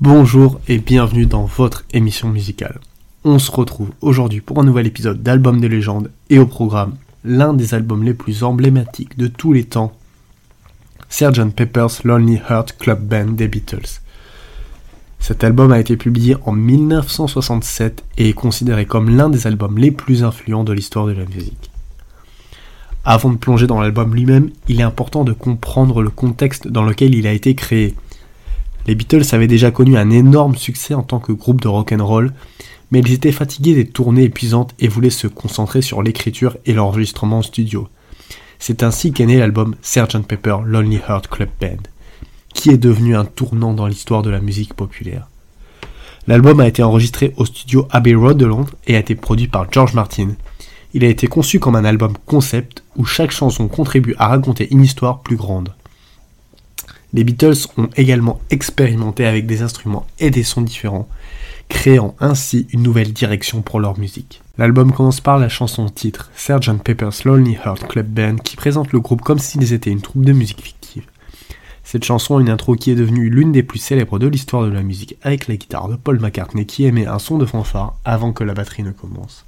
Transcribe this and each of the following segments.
Bonjour et bienvenue dans votre émission musicale. On se retrouve aujourd'hui pour un nouvel épisode d'Album de légende et au programme l'un des albums les plus emblématiques de tous les temps, Sgt. Pepper's Lonely Heart Club Band des Beatles. Cet album a été publié en 1967 et est considéré comme l'un des albums les plus influents de l'histoire de la musique. Avant de plonger dans l'album lui-même, il est important de comprendre le contexte dans lequel il a été créé. Les Beatles avaient déjà connu un énorme succès en tant que groupe de rock and roll, mais ils étaient fatigués des tournées épuisantes et voulaient se concentrer sur l'écriture et l'enregistrement en studio. C'est ainsi qu'est né l'album Sgt Pepper Lonely Heart Club Band qui est devenu un tournant dans l'histoire de la musique populaire. L'album a été enregistré au studio Abbey Road de Londres et a été produit par George Martin. Il a été conçu comme un album concept où chaque chanson contribue à raconter une histoire plus grande. Les Beatles ont également expérimenté avec des instruments et des sons différents, créant ainsi une nouvelle direction pour leur musique. L'album commence par la chanson titre Sgt Pepper's Lonely Heart Club Band qui présente le groupe comme s'ils étaient une troupe de musique fictive. Cette chanson a une intro qui est devenue l'une des plus célèbres de l'histoire de la musique avec la guitare de Paul McCartney qui émet un son de fanfare avant que la batterie ne commence.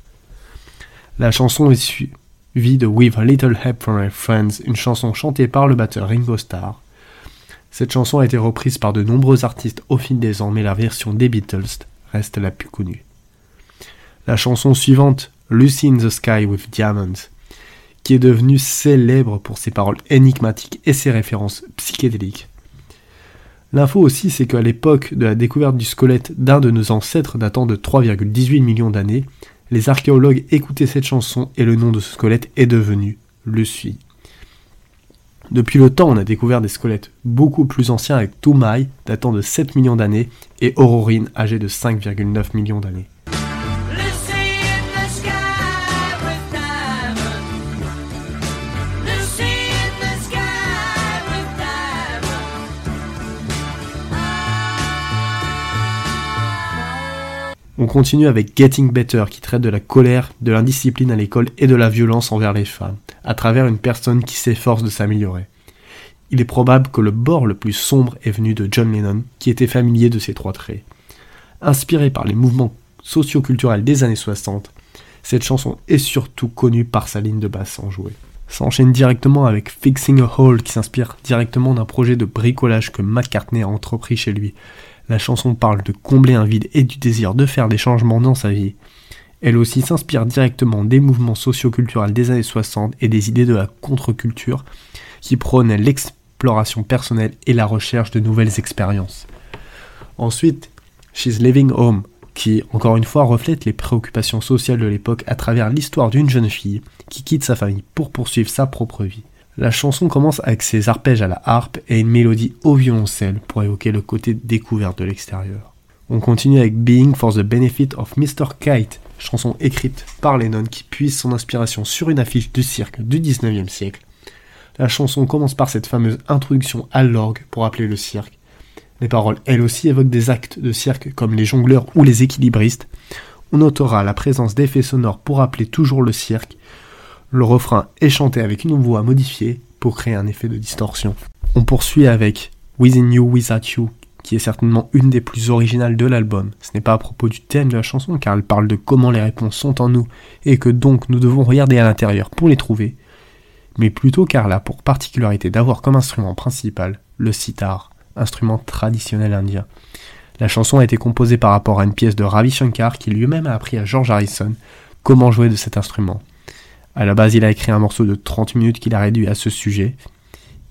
La chanson est suivie de With a Little Help from My Friends, une chanson chantée par le batteur Ringo Starr. Cette chanson a été reprise par de nombreux artistes au fil des ans, mais la version des Beatles reste la plus connue. La chanson suivante, Lucy in the Sky with Diamonds, qui est devenu célèbre pour ses paroles énigmatiques et ses références psychédéliques. L'info aussi, c'est qu'à l'époque de la découverte du squelette d'un de nos ancêtres datant de 3,18 millions d'années, les archéologues écoutaient cette chanson et le nom de ce squelette est devenu Sui. Depuis le temps, on a découvert des squelettes beaucoup plus anciens avec Toumaï, datant de 7 millions d'années, et Aurorine, âgé de 5,9 millions d'années. On continue avec Getting Better qui traite de la colère, de l'indiscipline à l'école et de la violence envers les femmes, à travers une personne qui s'efforce de s'améliorer. Il est probable que le bord le plus sombre est venu de John Lennon, qui était familier de ces trois traits. Inspiré par les mouvements socioculturels des années 60, cette chanson est surtout connue par sa ligne de basse enjouée. S'enchaîne directement avec Fixing a Hole qui s'inspire directement d'un projet de bricolage que McCartney a entrepris chez lui, la chanson parle de combler un vide et du désir de faire des changements dans sa vie. Elle aussi s'inspire directement des mouvements socioculturels des années 60 et des idées de la contre-culture qui prônent l'exploration personnelle et la recherche de nouvelles expériences. Ensuite, She's Living Home, qui, encore une fois, reflète les préoccupations sociales de l'époque à travers l'histoire d'une jeune fille qui quitte sa famille pour poursuivre sa propre vie. La chanson commence avec ses arpèges à la harpe et une mélodie au violoncelle pour évoquer le côté découvert de l'extérieur. On continue avec Being for the Benefit of Mr. Kite, chanson écrite par Lennon qui puise son inspiration sur une affiche du cirque du 19e siècle. La chanson commence par cette fameuse introduction à l'orgue pour appeler le cirque. Les paroles, elles aussi, évoquent des actes de cirque comme les jongleurs ou les équilibristes. On notera la présence d'effets sonores pour appeler toujours le cirque, le refrain est chanté avec une voix modifiée pour créer un effet de distorsion. On poursuit avec Within You, Without You, qui est certainement une des plus originales de l'album. Ce n'est pas à propos du thème de la chanson, car elle parle de comment les réponses sont en nous, et que donc nous devons regarder à l'intérieur pour les trouver, mais plutôt car elle a pour particularité d'avoir comme instrument principal le sitar, instrument traditionnel indien. La chanson a été composée par rapport à une pièce de Ravi Shankar qui lui-même a appris à George Harrison comment jouer de cet instrument. À la base, il a écrit un morceau de 30 minutes qu'il a réduit à ce sujet.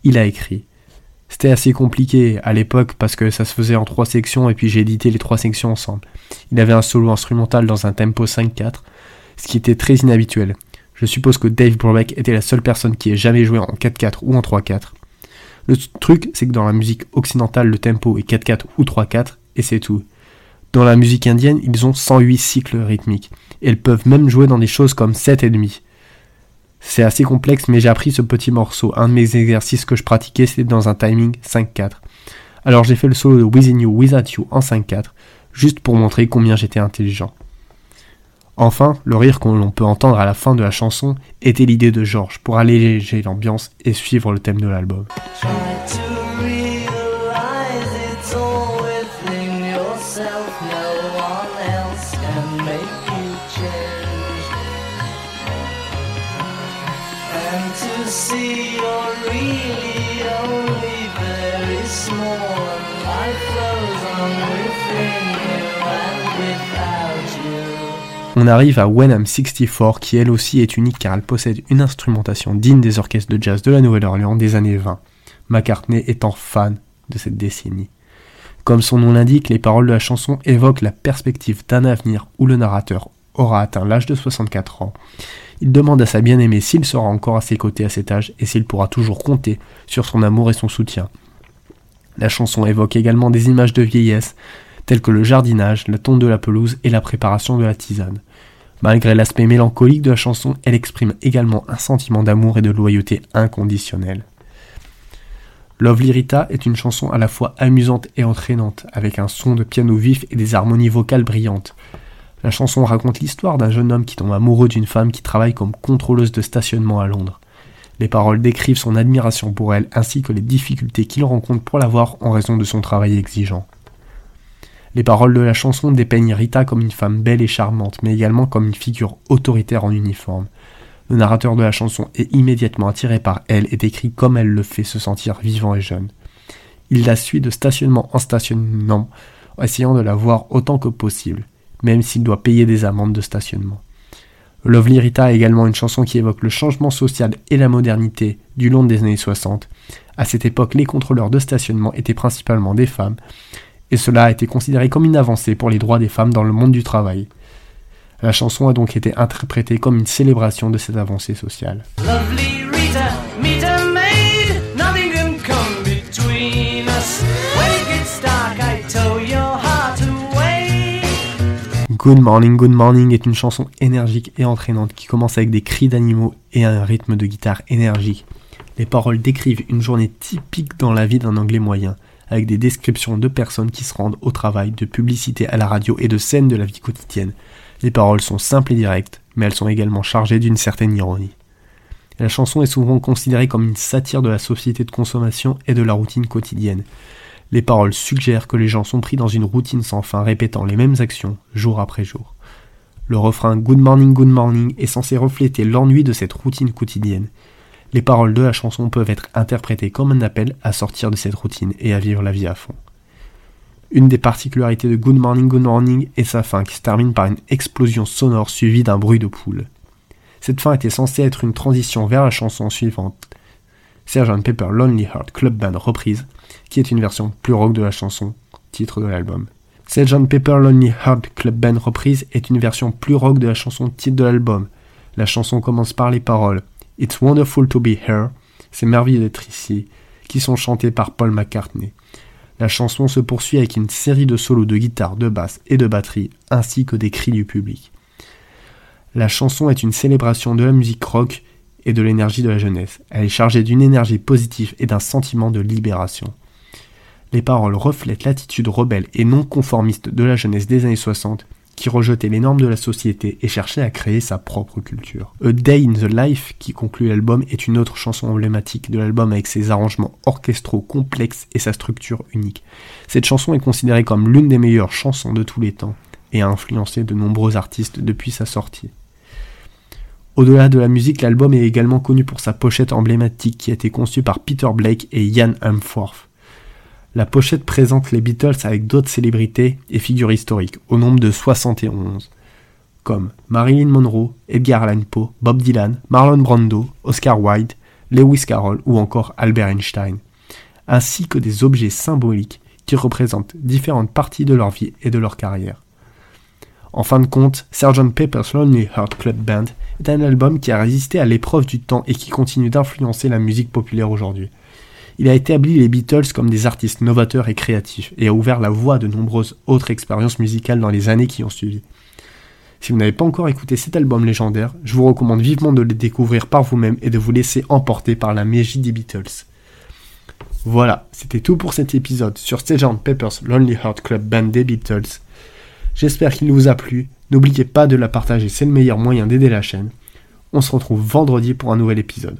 Il a écrit. C'était assez compliqué à l'époque parce que ça se faisait en trois sections et puis j'ai édité les trois sections ensemble. Il avait un solo instrumental dans un tempo 5-4, ce qui était très inhabituel. Je suppose que Dave Brubeck était la seule personne qui ait jamais joué en 4-4 ou en 3-4. Le truc, c'est que dans la musique occidentale, le tempo est 4-4 ou 3-4 et c'est tout. Dans la musique indienne, ils ont 108 cycles rythmiques. Et peuvent même jouer dans des choses comme 7,5. C'est assez complexe, mais j'ai appris ce petit morceau. Un de mes exercices que je pratiquais, c'était dans un timing 5-4. Alors j'ai fait le solo de Within You, Without You en 5-4, juste pour montrer combien j'étais intelligent. Enfin, le rire que l'on peut entendre à la fin de la chanson était l'idée de George pour alléger l'ambiance et suivre le thème de l'album. On arrive à When I'm 64 qui elle aussi est unique car elle possède une instrumentation digne des orchestres de jazz de la Nouvelle-Orléans des années 20. McCartney étant fan de cette décennie. Comme son nom l'indique, les paroles de la chanson évoquent la perspective d'un avenir où le narrateur aura atteint l'âge de 64 ans. Il demande à sa bien-aimée s'il sera encore à ses côtés à cet âge et s'il pourra toujours compter sur son amour et son soutien. La chanson évoque également des images de vieillesse, tels que le jardinage, la tonte de la pelouse et la préparation de la tisane. Malgré l'aspect mélancolique de la chanson, elle exprime également un sentiment d'amour et de loyauté inconditionnelle. Lovely Rita est une chanson à la fois amusante et entraînante, avec un son de piano vif et des harmonies vocales brillantes. La chanson raconte l'histoire d'un jeune homme qui tombe amoureux d'une femme qui travaille comme contrôleuse de stationnement à Londres. Les paroles décrivent son admiration pour elle ainsi que les difficultés qu'il rencontre pour la voir en raison de son travail exigeant. Les paroles de la chanson dépeignent Rita comme une femme belle et charmante, mais également comme une figure autoritaire en uniforme. Le narrateur de la chanson est immédiatement attiré par elle et décrit comme elle le fait se sentir vivant et jeune. Il la suit de stationnement en stationnement, essayant de la voir autant que possible, même s'il doit payer des amendes de stationnement. Lovely Rita est également une chanson qui évoque le changement social et la modernité du long des années 60. À cette époque, les contrôleurs de stationnement étaient principalement des femmes, et cela a été considéré comme une avancée pour les droits des femmes dans le monde du travail. La chanson a donc été interprétée comme une célébration de cette avancée sociale. Good Morning, Good Morning est une chanson énergique et entraînante qui commence avec des cris d'animaux et un rythme de guitare énergique. Les paroles décrivent une journée typique dans la vie d'un anglais moyen avec des descriptions de personnes qui se rendent au travail, de publicités à la radio et de scènes de la vie quotidienne. Les paroles sont simples et directes, mais elles sont également chargées d'une certaine ironie. La chanson est souvent considérée comme une satire de la société de consommation et de la routine quotidienne. Les paroles suggèrent que les gens sont pris dans une routine sans fin répétant les mêmes actions jour après jour. Le refrain Good morning, good morning est censé refléter l'ennui de cette routine quotidienne les paroles de la chanson peuvent être interprétées comme un appel à sortir de cette routine et à vivre la vie à fond. Une des particularités de Good Morning Good Morning est sa fin qui se termine par une explosion sonore suivie d'un bruit de poule. Cette fin était censée être une transition vers la chanson suivante, Sgt Pepper Lonely Heart Club Band reprise, qui est une version plus rock de la chanson, titre de l'album. Sgt Pepper Lonely Heart Club Band reprise est une version plus rock de la chanson titre de l'album. La chanson commence par les paroles It's Wonderful to Be Here, c'est merveilleux d'être ici, qui sont chantés par Paul McCartney. La chanson se poursuit avec une série de solos de guitare, de basse et de batterie, ainsi que des cris du public. La chanson est une célébration de la musique rock et de l'énergie de la jeunesse. Elle est chargée d'une énergie positive et d'un sentiment de libération. Les paroles reflètent l'attitude rebelle et non conformiste de la jeunesse des années 60 qui rejetait les normes de la société et cherchait à créer sa propre culture. A Day in the Life, qui conclut l'album, est une autre chanson emblématique de l'album avec ses arrangements orchestraux complexes et sa structure unique. Cette chanson est considérée comme l'une des meilleures chansons de tous les temps et a influencé de nombreux artistes depuis sa sortie. Au-delà de la musique, l'album est également connu pour sa pochette emblématique qui a été conçue par Peter Blake et Ian Humphrey. La pochette présente les Beatles avec d'autres célébrités et figures historiques, au nombre de 71, comme Marilyn Monroe, Edgar Allan Poe, Bob Dylan, Marlon Brando, Oscar Wilde, Lewis Carroll ou encore Albert Einstein, ainsi que des objets symboliques qui représentent différentes parties de leur vie et de leur carrière. En fin de compte, Sgt. Pepper's Lonely Heart Club Band est un album qui a résisté à l'épreuve du temps et qui continue d'influencer la musique populaire aujourd'hui. Il a établi les Beatles comme des artistes novateurs et créatifs et a ouvert la voie à de nombreuses autres expériences musicales dans les années qui ont suivi. Si vous n'avez pas encore écouté cet album légendaire, je vous recommande vivement de le découvrir par vous-même et de vous laisser emporter par la magie des Beatles. Voilà, c'était tout pour cet épisode sur Sgt Pepper's Lonely Heart Club Band des Beatles. J'espère qu'il vous a plu. N'oubliez pas de la partager, c'est le meilleur moyen d'aider la chaîne. On se retrouve vendredi pour un nouvel épisode.